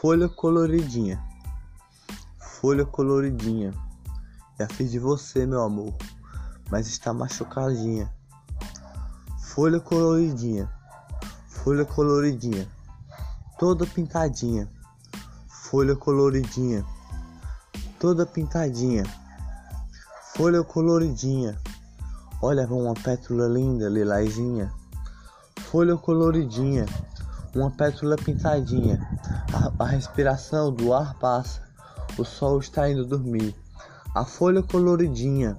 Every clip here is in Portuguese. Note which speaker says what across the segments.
Speaker 1: Folha coloridinha, folha coloridinha. Já fiz de você, meu amor, mas está machucadinha. Folha coloridinha, folha coloridinha, toda pintadinha. Folha coloridinha, toda pintadinha. Folha coloridinha. Olha uma pétula linda, lilazinha. Folha coloridinha uma pétala pintadinha. A, a, respiração do ar passa. O sol está indo dormir. A folha coloridinha.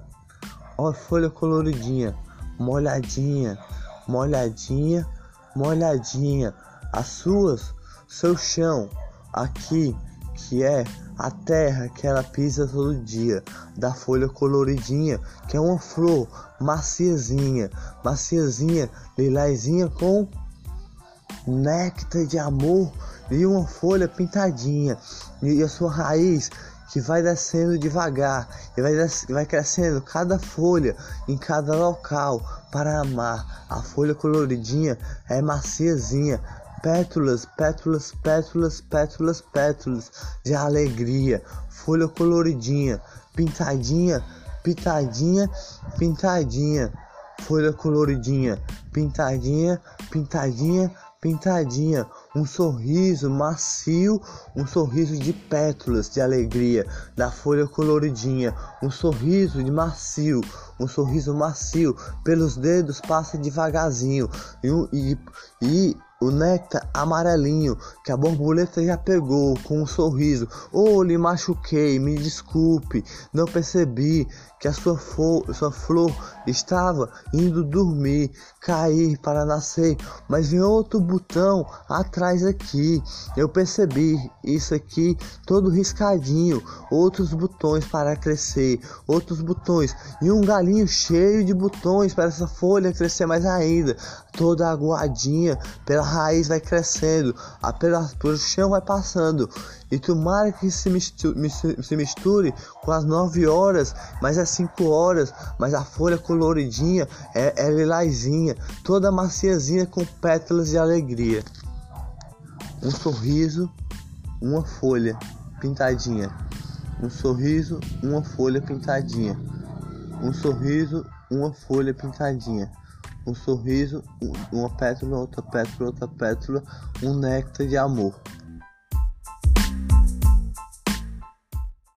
Speaker 1: Ó, folha coloridinha. Molhadinha, molhadinha, molhadinha. As suas, seu chão. Aqui, que é a terra que ela pisa todo dia, da folha coloridinha, que é uma flor maciezinha, maciezinha, lilazinha com néctar de amor e uma folha pintadinha. E a sua raiz que vai descendo devagar e vai, vai crescendo cada folha em cada local para amar. A folha coloridinha é maciezinha, pétalas, pétalas, pétalas, pétalas, pétalas de alegria, folha coloridinha, pintadinha, pintadinha, pintadinha, folha coloridinha, pintadinha, pintadinha, pintadinha, um sorriso macio, um sorriso de pétalas de alegria da folha coloridinha, um sorriso de macio, um sorriso macio, pelos dedos passa devagarzinho e, e, e o néctar amarelinho que a borboleta já pegou com um sorriso. Oh, lhe machuquei, me desculpe, não percebi que a sua, sua flor estava indo dormir, cair para nascer, mas vem outro botão atrás aqui. Eu percebi isso aqui todo riscadinho, outros botões para crescer, outros botões e um galinho cheio de botões para essa folha crescer mais ainda, toda aguadinha pela raiz vai crescendo, a pelo chão vai passando. E tomara que se misture, se misture com as 9 horas, mas é 5 horas, mas a folha coloridinha é, é lilazinha, toda maciazinha com pétalas de alegria. Um sorriso, uma folha pintadinha. Um sorriso, uma folha pintadinha. Um sorriso, uma folha pintadinha um sorriso, uma pétala, outra pétala, outra pétala, um néctar de amor.